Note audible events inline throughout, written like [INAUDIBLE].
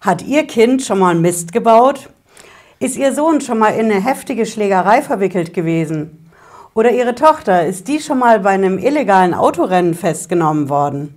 Hat Ihr Kind schon mal Mist gebaut? Ist Ihr Sohn schon mal in eine heftige Schlägerei verwickelt gewesen? Oder Ihre Tochter, ist die schon mal bei einem illegalen Autorennen festgenommen worden?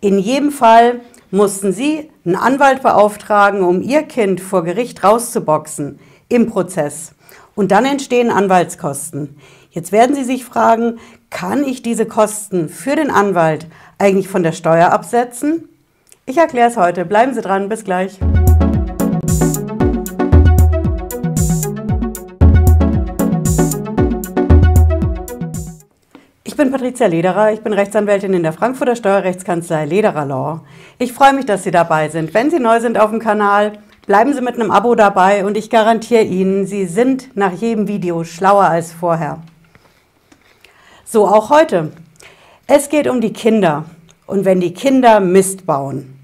In jedem Fall mussten Sie einen Anwalt beauftragen, um Ihr Kind vor Gericht rauszuboxen im Prozess. Und dann entstehen Anwaltskosten. Jetzt werden Sie sich fragen, kann ich diese Kosten für den Anwalt eigentlich von der Steuer absetzen? Ich erkläre es heute. Bleiben Sie dran. Bis gleich. Ich bin Patricia Lederer, ich bin Rechtsanwältin in der Frankfurter Steuerrechtskanzlei Lederer Law. Ich freue mich, dass Sie dabei sind. Wenn Sie neu sind auf dem Kanal, bleiben Sie mit einem Abo dabei und ich garantiere Ihnen, Sie sind nach jedem Video schlauer als vorher. So auch heute. Es geht um die Kinder. Und wenn die Kinder Mist bauen,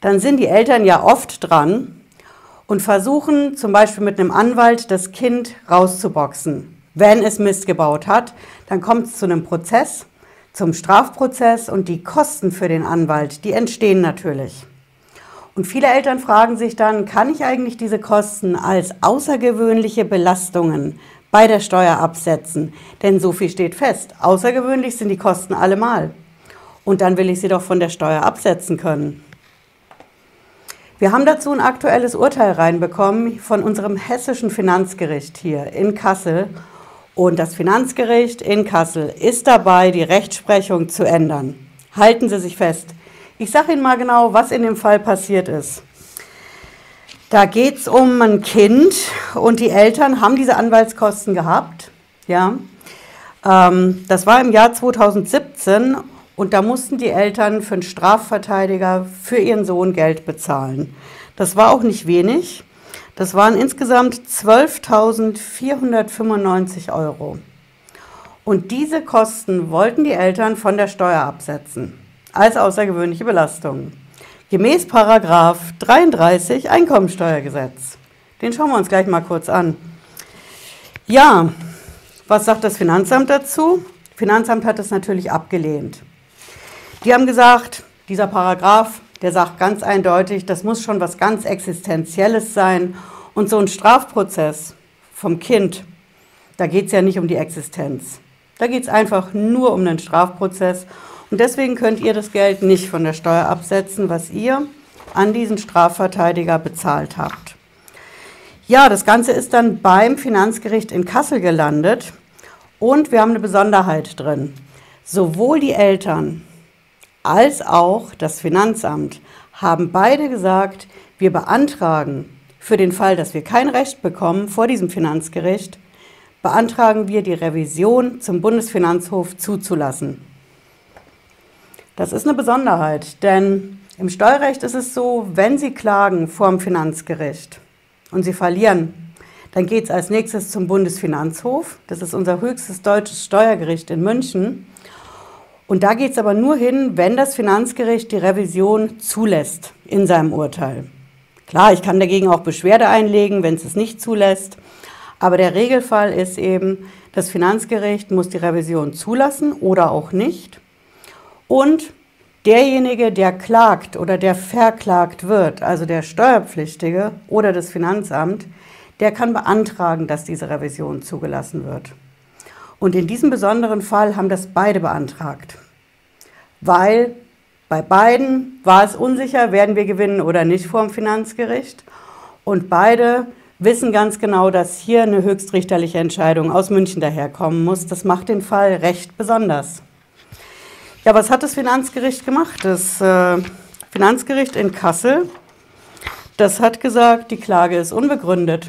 dann sind die Eltern ja oft dran und versuchen zum Beispiel mit einem Anwalt das Kind rauszuboxen. Wenn es Mist gebaut hat, dann kommt es zu einem Prozess, zum Strafprozess und die Kosten für den Anwalt, die entstehen natürlich. Und viele Eltern fragen sich dann, kann ich eigentlich diese Kosten als außergewöhnliche Belastungen bei der Steuer absetzen? Denn so viel steht fest. Außergewöhnlich sind die Kosten allemal. Und dann will ich sie doch von der Steuer absetzen können. Wir haben dazu ein aktuelles Urteil reinbekommen von unserem hessischen Finanzgericht hier in Kassel. Und das Finanzgericht in Kassel ist dabei, die Rechtsprechung zu ändern. Halten Sie sich fest. Ich sage Ihnen mal genau, was in dem Fall passiert ist. Da geht es um ein Kind und die Eltern haben diese Anwaltskosten gehabt. Ja. Ähm, das war im Jahr 2017 und da mussten die Eltern für einen Strafverteidiger für ihren Sohn Geld bezahlen. Das war auch nicht wenig. Das waren insgesamt 12.495 Euro. Und diese Kosten wollten die Eltern von der Steuer absetzen, als außergewöhnliche Belastung. Gemäß Paragraph 33 Einkommensteuergesetz. Den schauen wir uns gleich mal kurz an. Ja, was sagt das Finanzamt dazu? Finanzamt hat es natürlich abgelehnt. Die haben gesagt, dieser Paragraph, der sagt ganz eindeutig, das muss schon was ganz Existenzielles sein. Und so ein Strafprozess vom Kind, da geht es ja nicht um die Existenz. Da geht es einfach nur um einen Strafprozess. Und deswegen könnt ihr das Geld nicht von der Steuer absetzen, was ihr an diesen Strafverteidiger bezahlt habt. Ja, das Ganze ist dann beim Finanzgericht in Kassel gelandet und wir haben eine Besonderheit drin. Sowohl die Eltern als auch das Finanzamt haben beide gesagt, wir beantragen für den Fall, dass wir kein Recht bekommen vor diesem Finanzgericht, beantragen wir die Revision zum Bundesfinanzhof zuzulassen. Das ist eine Besonderheit, denn im Steuerrecht ist es so, wenn Sie klagen vor dem Finanzgericht und Sie verlieren, dann geht es als nächstes zum Bundesfinanzhof. Das ist unser höchstes deutsches Steuergericht in München. Und da geht es aber nur hin, wenn das Finanzgericht die Revision zulässt in seinem Urteil. Klar, ich kann dagegen auch Beschwerde einlegen, wenn es es nicht zulässt. Aber der Regelfall ist eben, das Finanzgericht muss die Revision zulassen oder auch nicht. Und derjenige, der klagt oder der verklagt wird, also der Steuerpflichtige oder das Finanzamt, der kann beantragen, dass diese Revision zugelassen wird. Und in diesem besonderen Fall haben das beide beantragt, weil bei beiden war es unsicher, werden wir gewinnen oder nicht vor dem Finanzgericht. Und beide wissen ganz genau, dass hier eine höchstrichterliche Entscheidung aus München daherkommen muss. Das macht den Fall recht besonders. Ja, was hat das Finanzgericht gemacht? Das äh, Finanzgericht in Kassel, das hat gesagt, die Klage ist unbegründet.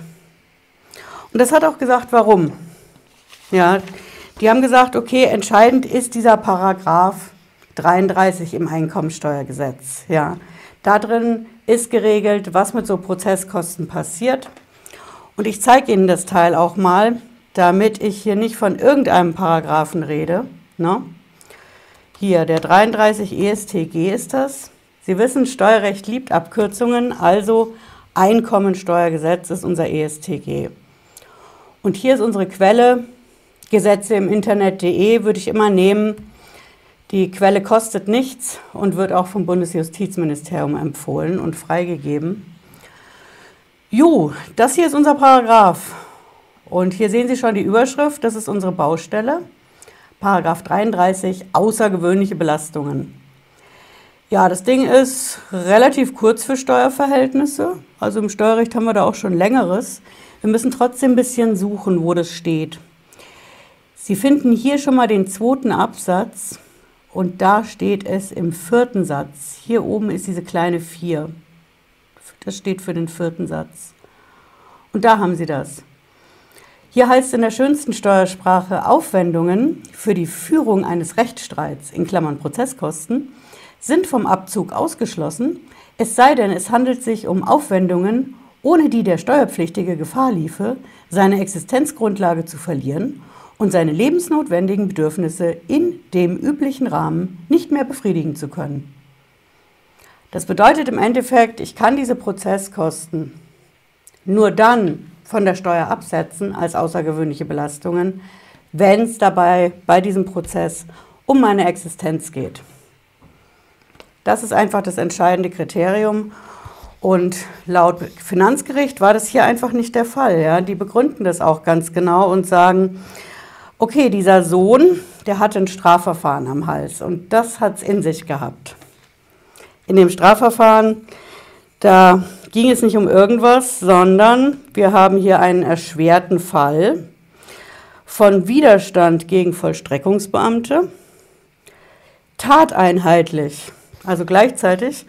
Und das hat auch gesagt, warum. Ja, die haben gesagt, okay, entscheidend ist dieser Paragraph 33 im Einkommensteuergesetz. Ja, da drin ist geregelt, was mit so Prozesskosten passiert. Und ich zeige Ihnen das Teil auch mal, damit ich hier nicht von irgendeinem Paragraphen rede. Ne? Hier, der 33 ESTG ist das. Sie wissen, Steuerrecht liebt Abkürzungen, also Einkommensteuergesetz ist unser ESTG. Und hier ist unsere Quelle, Gesetze im Internet.de würde ich immer nehmen. Die Quelle kostet nichts und wird auch vom Bundesjustizministerium empfohlen und freigegeben. Jo, das hier ist unser Paragraph. Und hier sehen Sie schon die Überschrift, das ist unsere Baustelle. Paragraph 33, außergewöhnliche Belastungen. Ja, das Ding ist relativ kurz für Steuerverhältnisse. Also im Steuerrecht haben wir da auch schon längeres. Wir müssen trotzdem ein bisschen suchen, wo das steht. Sie finden hier schon mal den zweiten Absatz und da steht es im vierten Satz. Hier oben ist diese kleine 4. Das steht für den vierten Satz. Und da haben Sie das. Hier heißt in der schönsten Steuersprache Aufwendungen für die Führung eines Rechtsstreits in Klammern Prozesskosten sind vom Abzug ausgeschlossen, es sei denn, es handelt sich um Aufwendungen, ohne die der Steuerpflichtige Gefahr liefe, seine Existenzgrundlage zu verlieren und seine lebensnotwendigen Bedürfnisse in dem üblichen Rahmen nicht mehr befriedigen zu können. Das bedeutet im Endeffekt, ich kann diese Prozesskosten nur dann von der Steuer absetzen als außergewöhnliche Belastungen, wenn es dabei bei diesem Prozess um meine Existenz geht. Das ist einfach das entscheidende Kriterium. Und laut Finanzgericht war das hier einfach nicht der Fall. Ja? Die begründen das auch ganz genau und sagen, okay, dieser Sohn, der hatte ein Strafverfahren am Hals und das hat es in sich gehabt. In dem Strafverfahren, da ging es nicht um irgendwas, sondern wir haben hier einen erschwerten Fall von Widerstand gegen Vollstreckungsbeamte, tateinheitlich also gleichzeitig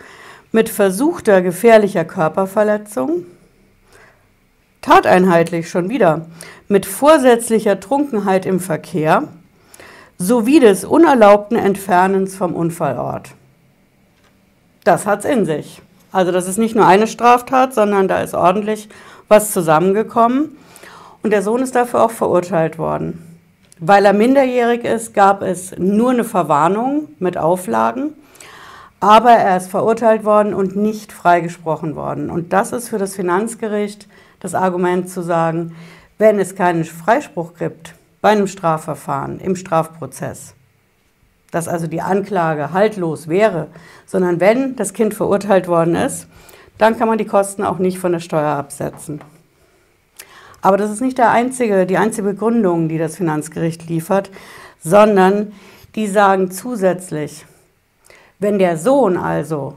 mit versuchter gefährlicher Körperverletzung, tateinheitlich schon wieder, mit vorsätzlicher Trunkenheit im Verkehr sowie des unerlaubten Entfernens vom Unfallort. Das hat's in sich. Also das ist nicht nur eine Straftat, sondern da ist ordentlich was zusammengekommen. Und der Sohn ist dafür auch verurteilt worden. Weil er minderjährig ist, gab es nur eine Verwarnung mit Auflagen aber er ist verurteilt worden und nicht freigesprochen worden. Und das ist für das Finanzgericht das Argument zu sagen, wenn es keinen Freispruch gibt bei einem Strafverfahren, im Strafprozess, dass also die Anklage haltlos wäre, sondern wenn das Kind verurteilt worden ist, dann kann man die Kosten auch nicht von der Steuer absetzen. Aber das ist nicht der einzige, die einzige Begründung, die das Finanzgericht liefert, sondern die sagen zusätzlich, wenn der Sohn also,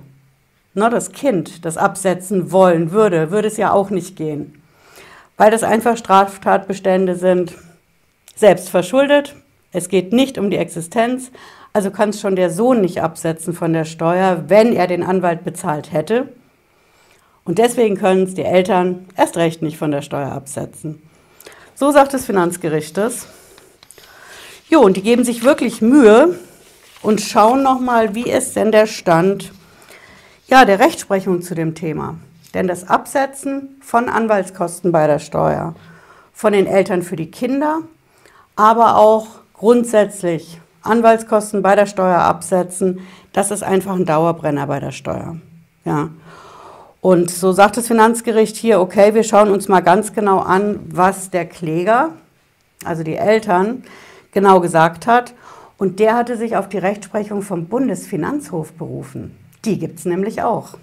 ne, das Kind, das absetzen wollen würde, würde es ja auch nicht gehen. Weil das einfach Straftatbestände sind, selbst verschuldet. Es geht nicht um die Existenz. Also kann es schon der Sohn nicht absetzen von der Steuer, wenn er den Anwalt bezahlt hätte. Und deswegen können es die Eltern erst recht nicht von der Steuer absetzen. So sagt das Finanzgericht. Jo, und die geben sich wirklich Mühe, und schauen nochmal, wie ist denn der Stand ja, der Rechtsprechung zu dem Thema. Denn das Absetzen von Anwaltskosten bei der Steuer, von den Eltern für die Kinder, aber auch grundsätzlich Anwaltskosten bei der Steuer absetzen, das ist einfach ein Dauerbrenner bei der Steuer. Ja. Und so sagt das Finanzgericht hier, okay, wir schauen uns mal ganz genau an, was der Kläger, also die Eltern, genau gesagt hat und der hatte sich auf die Rechtsprechung vom Bundesfinanzhof berufen. Die gibt es nämlich auch.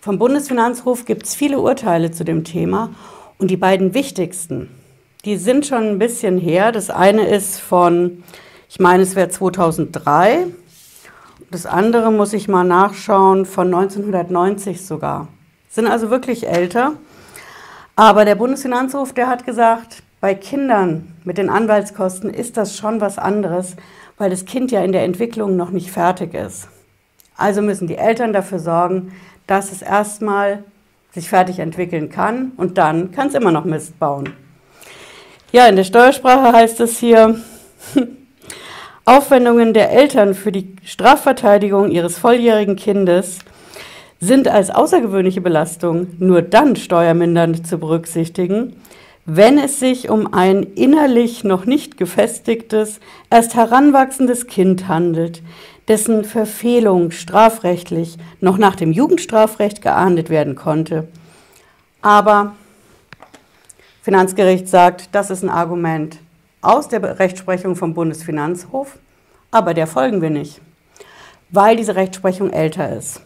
Vom Bundesfinanzhof gibt es viele Urteile zu dem Thema und die beiden wichtigsten, die sind schon ein bisschen her. Das eine ist von, ich meine, es wäre 2003. Das andere muss ich mal nachschauen, von 1990 sogar. Sind also wirklich älter. Aber der Bundesfinanzhof, der hat gesagt, bei Kindern mit den Anwaltskosten ist das schon was anderes, weil das Kind ja in der Entwicklung noch nicht fertig ist. Also müssen die Eltern dafür sorgen, dass es erstmal sich fertig entwickeln kann und dann kann es immer noch Mist bauen. Ja, in der Steuersprache heißt es hier, [LAUGHS] Aufwendungen der Eltern für die Strafverteidigung ihres volljährigen Kindes sind als außergewöhnliche Belastung nur dann steuermindernd zu berücksichtigen, wenn es sich um ein innerlich noch nicht gefestigtes, erst heranwachsendes Kind handelt, dessen Verfehlung strafrechtlich noch nach dem Jugendstrafrecht geahndet werden konnte. Aber Finanzgericht sagt, das ist ein Argument aus der Rechtsprechung vom Bundesfinanzhof, aber der folgen wir nicht, weil diese Rechtsprechung älter ist.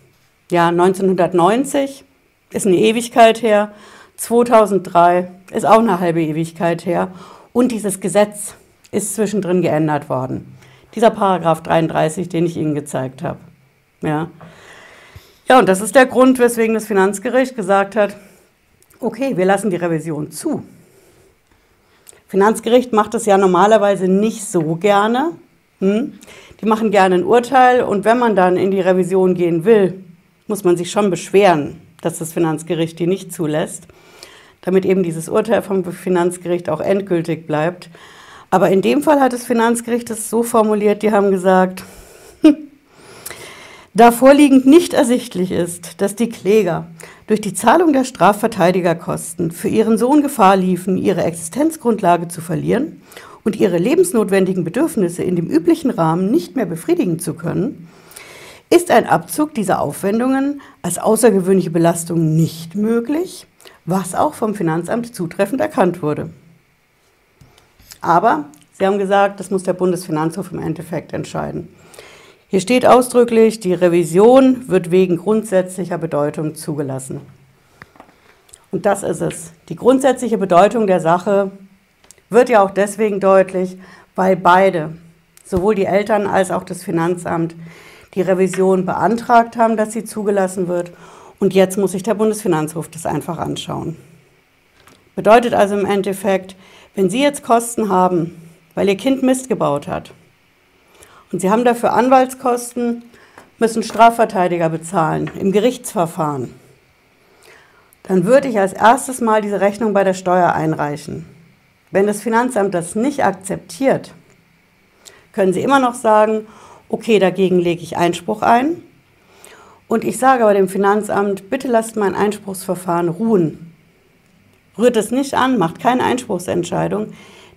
Ja, 1990 ist eine Ewigkeit her, 2003 ist auch eine halbe Ewigkeit her und dieses Gesetz ist zwischendrin geändert worden. Dieser Paragraph 33, den ich Ihnen gezeigt habe. Ja. ja, und das ist der Grund, weswegen das Finanzgericht gesagt hat, okay, wir lassen die Revision zu. Finanzgericht macht das ja normalerweise nicht so gerne. Hm? Die machen gerne ein Urteil und wenn man dann in die Revision gehen will, muss man sich schon beschweren, dass das Finanzgericht die nicht zulässt, damit eben dieses Urteil vom Finanzgericht auch endgültig bleibt. Aber in dem Fall hat das Finanzgericht es so formuliert, die haben gesagt, [LAUGHS] da vorliegend nicht ersichtlich ist, dass die Kläger durch die Zahlung der Strafverteidigerkosten für ihren Sohn Gefahr liefen, ihre Existenzgrundlage zu verlieren und ihre lebensnotwendigen Bedürfnisse in dem üblichen Rahmen nicht mehr befriedigen zu können, ist ein Abzug dieser Aufwendungen als außergewöhnliche Belastung nicht möglich, was auch vom Finanzamt zutreffend erkannt wurde. Aber Sie haben gesagt, das muss der Bundesfinanzhof im Endeffekt entscheiden. Hier steht ausdrücklich, die Revision wird wegen grundsätzlicher Bedeutung zugelassen. Und das ist es. Die grundsätzliche Bedeutung der Sache wird ja auch deswegen deutlich, weil beide, sowohl die Eltern als auch das Finanzamt, die Revision beantragt haben, dass sie zugelassen wird. Und jetzt muss sich der Bundesfinanzhof das einfach anschauen. Bedeutet also im Endeffekt, wenn Sie jetzt Kosten haben, weil Ihr Kind Mist gebaut hat und Sie haben dafür Anwaltskosten, müssen Strafverteidiger bezahlen im Gerichtsverfahren, dann würde ich als erstes mal diese Rechnung bei der Steuer einreichen. Wenn das Finanzamt das nicht akzeptiert, können Sie immer noch sagen, okay, dagegen lege ich Einspruch ein. Und ich sage aber dem Finanzamt, bitte lasst mein Einspruchsverfahren ruhen. Rührt es nicht an, macht keine Einspruchsentscheidung,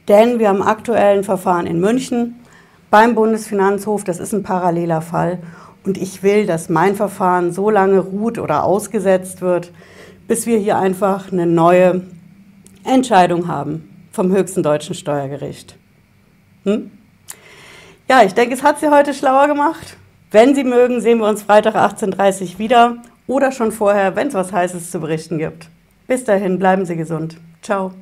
denn wir haben aktuell ein Verfahren in München beim Bundesfinanzhof, das ist ein paralleler Fall. Und ich will, dass mein Verfahren so lange ruht oder ausgesetzt wird, bis wir hier einfach eine neue Entscheidung haben vom höchsten deutschen Steuergericht. Hm? Ja, ich denke, es hat Sie heute schlauer gemacht. Wenn Sie mögen, sehen wir uns Freitag 18.30 Uhr wieder oder schon vorher, wenn es was Heißes zu berichten gibt. Bis dahin, bleiben Sie gesund. Ciao.